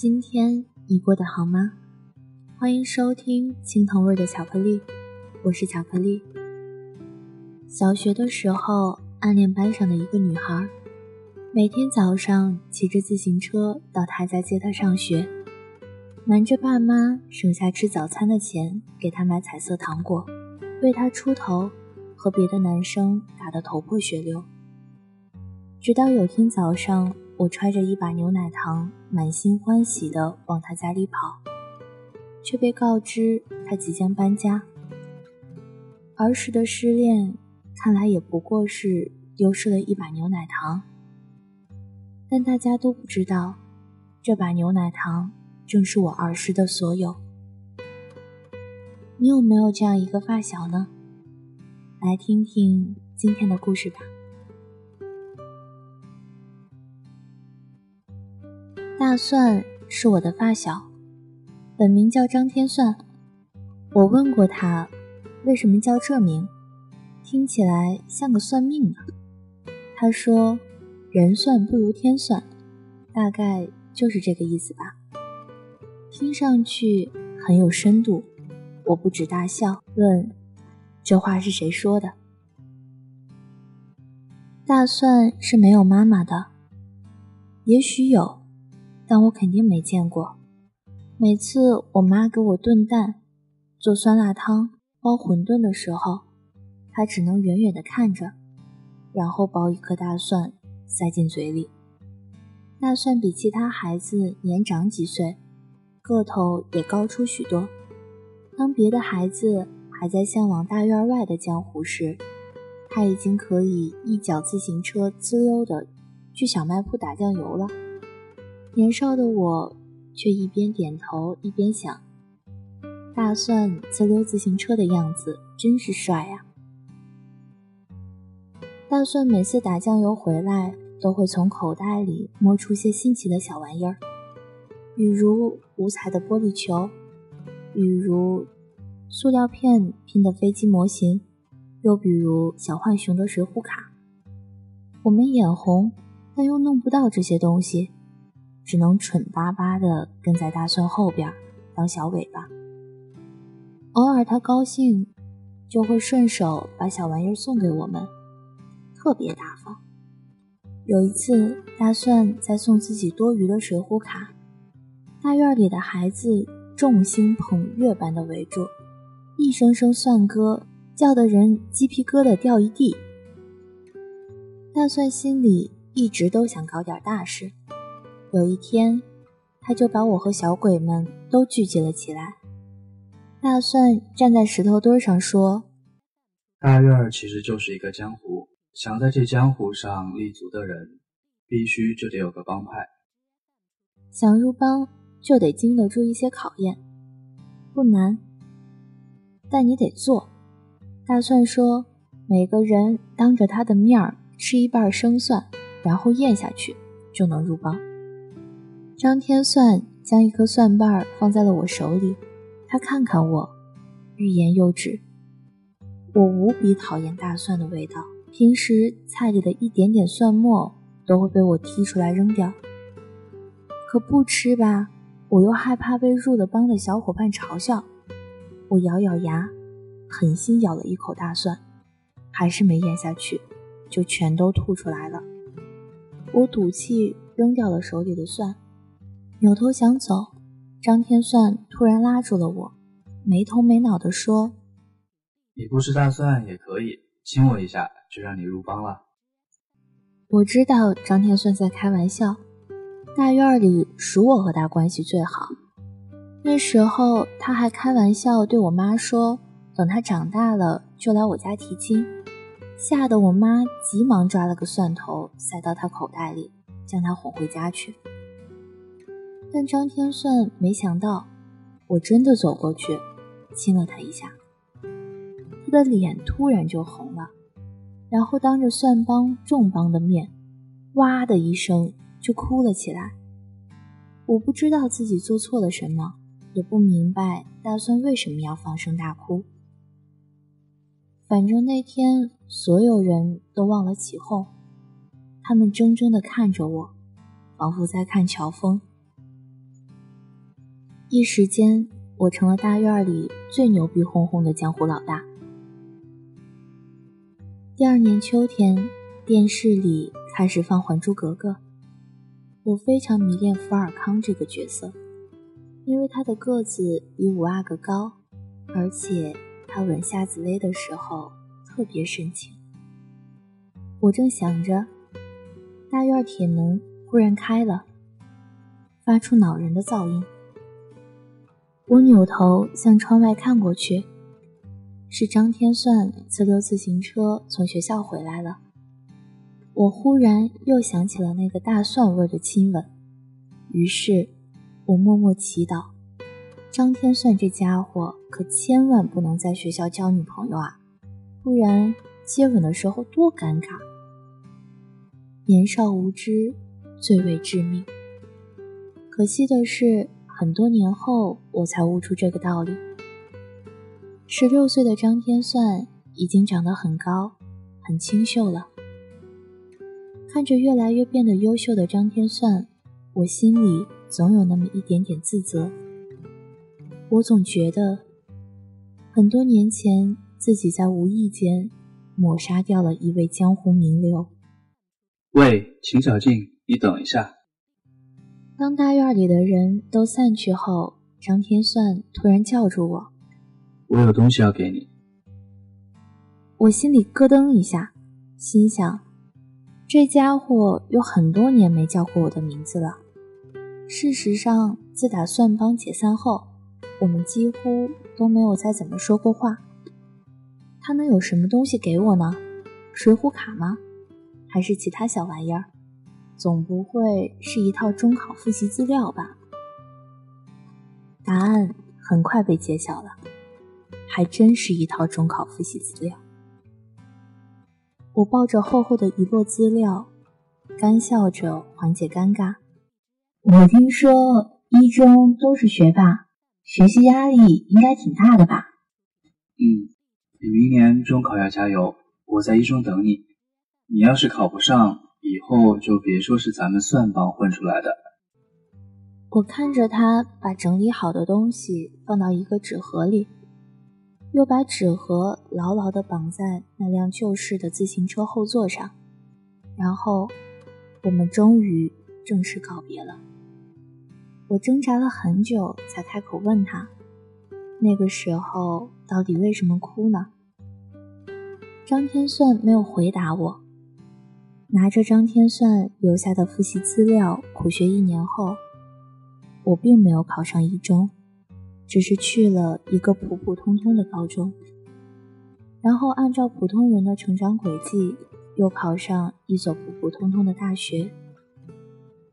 今天你过得好吗？欢迎收听青藤味的巧克力，我是巧克力。小学的时候，暗恋班上的一个女孩，每天早上骑着自行车到她家接她上学，瞒着爸妈省下吃早餐的钱给她买彩色糖果，为她出头，和别的男生打得头破血流。直到有天早上。我揣着一把牛奶糖，满心欢喜地往他家里跑，却被告知他即将搬家。儿时的失恋，看来也不过是丢失了一把牛奶糖。但大家都不知道，这把牛奶糖正是我儿时的所有。你有没有这样一个发小呢？来听听今天的故事吧。大蒜是我的发小，本名叫张天算。我问过他，为什么叫这名，听起来像个算命的。他说：“人算不如天算，大概就是这个意思吧。”听上去很有深度，我不止大笑，问：“这话是谁说的？”大蒜是没有妈妈的，也许有。但我肯定没见过。每次我妈给我炖蛋、做酸辣汤、包馄饨的时候，她只能远远地看着，然后剥一颗大蒜塞进嘴里。大蒜比其他孩子年长几岁，个头也高出许多。当别的孩子还在向往大院外的江湖时，他已经可以一脚自行车滋溜地去小卖铺打酱油了。年少的我，却一边点头一边想：大蒜自溜自行车的样子真是帅呀！大蒜每次打酱油回来，都会从口袋里摸出些新奇的小玩意儿，比如五彩的玻璃球，比如塑料片拼的飞机模型，又比如小浣熊的水浒卡。我们眼红，但又弄不到这些东西。只能蠢巴巴地跟在大蒜后边当小尾巴。偶尔他高兴，就会顺手把小玩意儿送给我们，特别大方。有一次，大蒜在送自己多余的水浒卡，大院里的孩子众星捧月般的围住，一声声蒜歌叫得人鸡皮疙瘩掉一地。大蒜心里一直都想搞点大事。有一天，他就把我和小鬼们都聚集了起来。大蒜站在石头堆上说：“大院儿其实就是一个江湖，想在这江湖上立足的人，必须就得有个帮派。想入帮，就得经得住一些考验，不难，但你得做。”大蒜说：“每个人当着他的面儿吃一半生蒜，然后咽下去，就能入帮。”张天算将一颗蒜瓣放在了我手里，他看看我，欲言又止。我无比讨厌大蒜的味道，平时菜里的一点点蒜末都会被我剔出来扔掉。可不吃吧，我又害怕被入了帮的小伙伴嘲笑。我咬咬牙，狠心咬了一口大蒜，还是没咽下去，就全都吐出来了。我赌气扔掉了手里的蒜。扭头想走，张天算突然拉住了我，没头没脑地说：“你不吃大蒜也可以，亲我一下就让你入帮了。”我知道张天算在开玩笑，大院里属我和他关系最好。那时候他还开玩笑对我妈说：“等他长大了就来我家提亲。”吓得我妈急忙抓了个蒜头塞到他口袋里，将他哄回家去。但张天算没想到，我真的走过去亲了他一下，他的脸突然就红了，然后当着蒜帮众帮的面，哇的一声就哭了起来。我不知道自己做错了什么。也不明白大蒜为什么要放声大哭。反正那天所有人都忘了起哄，他们怔怔地看着我，仿佛在看乔峰。一时间，我成了大院里最牛逼哄哄的江湖老大。第二年秋天，电视里开始放《还珠格格》，我非常迷恋福尔康这个角色。因为他的个子比五阿哥高，而且他吻夏紫薇的时候特别深情。我正想着，大院铁门忽然开了，发出恼人的噪音。我扭头向窗外看过去，是张天算自溜自行车从学校回来了。我忽然又想起了那个大蒜味的亲吻，于是。我默默祈祷，张天算这家伙可千万不能在学校交女朋友啊，不然接吻的时候多尴尬。年少无知，最为致命。可惜的是，很多年后我才悟出这个道理。十六岁的张天算已经长得很高，很清秀了。看着越来越变得优秀的张天算，我心里。总有那么一点点自责。我总觉得，很多年前自己在无意间抹杀掉了一位江湖名流。喂，秦小静，你等一下。当大院里的人都散去后，张天算突然叫住我：“我有东西要给你。”我心里咯噔一下，心想：这家伙有很多年没叫过我的名字了。事实上，自打蒜帮解散后，我们几乎都没有再怎么说过话。他能有什么东西给我呢？水浒卡吗？还是其他小玩意儿？总不会是一套中考复习资料吧？答案很快被揭晓了，还真是一套中考复习资料。我抱着厚厚的一摞资料，干笑着缓解尴尬。我听说一中都是学霸，学习压力应该挺大的吧？嗯，你明年中考要加油，我在一中等你。你要是考不上，以后就别说是咱们蒜帮混出来的。我看着他把整理好的东西放到一个纸盒里，又把纸盒牢牢地绑在那辆旧式的自行车后座上，然后我们终于正式告别了。我挣扎了很久，才开口问他：“那个时候到底为什么哭呢？”张天算没有回答我。拿着张天算留下的复习资料，苦学一年后，我并没有考上一中，只是去了一个普普通通的高中，然后按照普通人的成长轨迹，又考上一所普普通通的大学。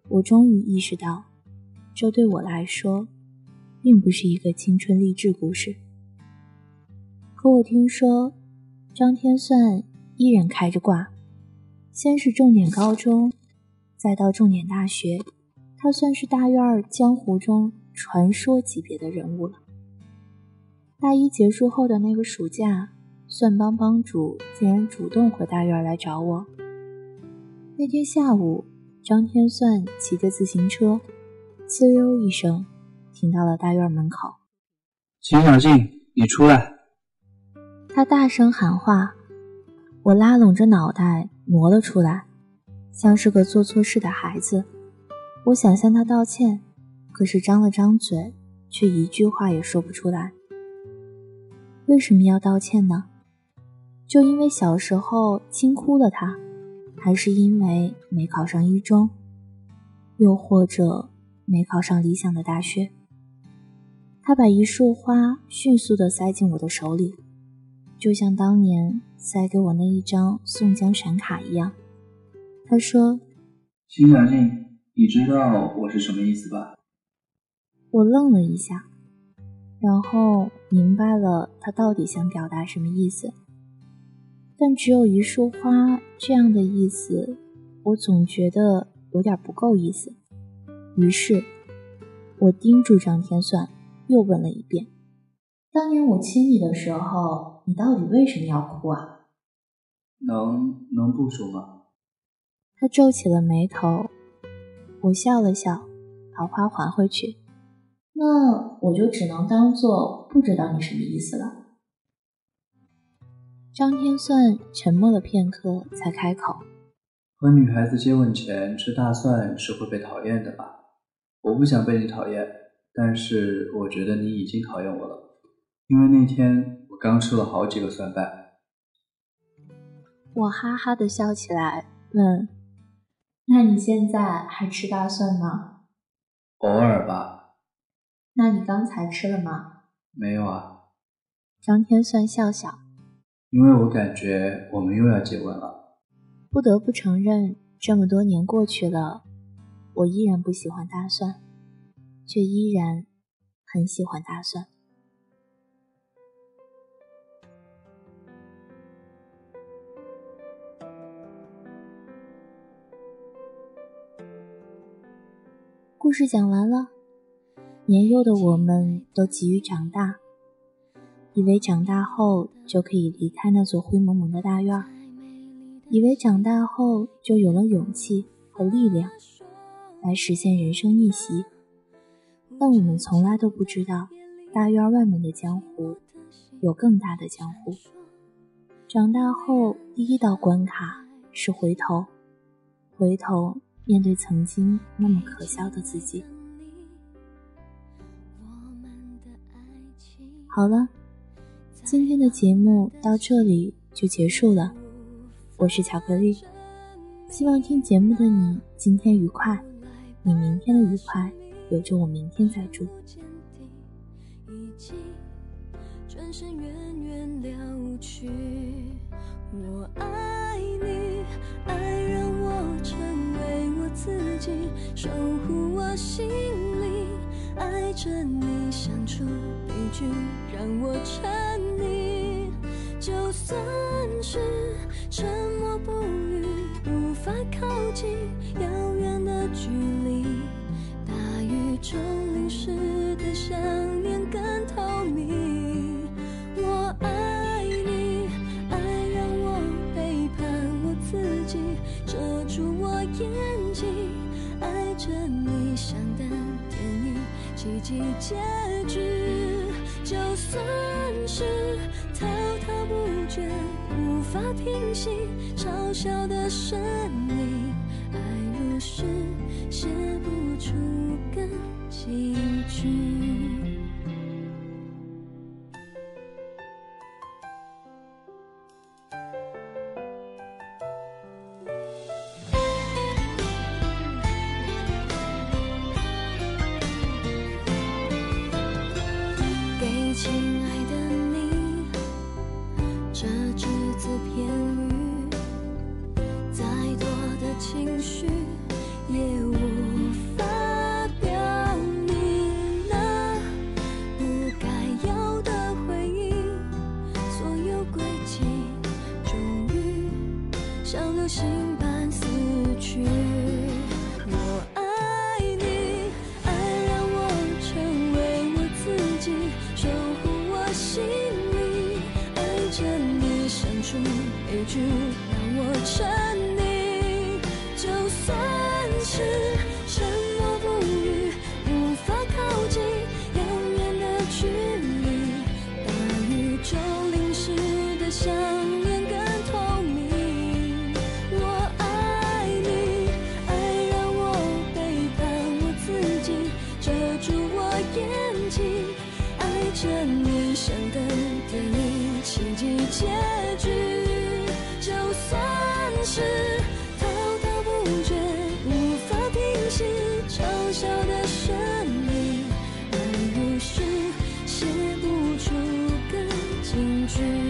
我终于意识到。这对我来说，并不是一个青春励志故事。可我听说，张天算依然开着挂，先是重点高中，再到重点大学，他算是大院江湖中传说级别的人物了。大一结束后的那个暑假，蒜帮帮主竟然主动回大院来找我。那天下午，张天算骑着自行车。呲溜一声，停到了大院门口。秦小静，你出来！他大声喊话。我拉拢着脑袋挪了出来，像是个做错事的孩子。我想向他道歉，可是张了张嘴，却一句话也说不出来。为什么要道歉呢？就因为小时候轻哭了他，还是因为没考上一中？又或者没考上理想的大学。他把一束花迅速地塞进我的手里，就像当年塞给我那一张宋江闪卡一样。他说：“秦小静，你知道我是什么意思吧？”我愣了一下，然后明白了他到底想表达什么意思。但只有一束花这样的意思，我总觉得有点不够意思。于是，我叮嘱张天算。又问了一遍：“当年我亲你的时候，你到底为什么要哭啊？”能能不说吗？他皱起了眉头。我笑了笑，把花还回去。那我就只能当做不知道你什么意思了。张天算沉默了片刻，才开口：“和女孩子接吻前吃大蒜是会被讨厌的吧？我不想被你讨厌。”但是我觉得你已经讨厌我了，因为那天我刚吃了好几个蒜瓣。我哈哈的笑起来，问：“那你现在还吃大蒜吗？”“偶尔吧。”“那你刚才吃了吗？”“没有啊。”张天算笑笑：“因为我感觉我们又要结婚了。”不得不承认，这么多年过去了，我依然不喜欢大蒜。却依然很喜欢大蒜。故事讲完了，年幼的我们都急于长大，以为长大后就可以离开那座灰蒙蒙的大院，以为长大后就有了勇气和力量来实现人生逆袭。但我们从来都不知道，大院外面的江湖有更大的江湖。长大后，第一道关卡是回头，回头面对曾经那么可笑的自己。好了，今天的节目到这里就结束了。我是巧克力，希望听节目的你今天愉快，你明天的愉快。有着我明天再住。转身远远了去，我爱你，爱让我成为自己，守护我心里，爱着你，相处悲剧让我沉溺，就算是沉默不语，无法靠近遥远的距离。大雨中淋湿的想结局。就算是滔滔不绝，无法平息嘲笑的声音心。去。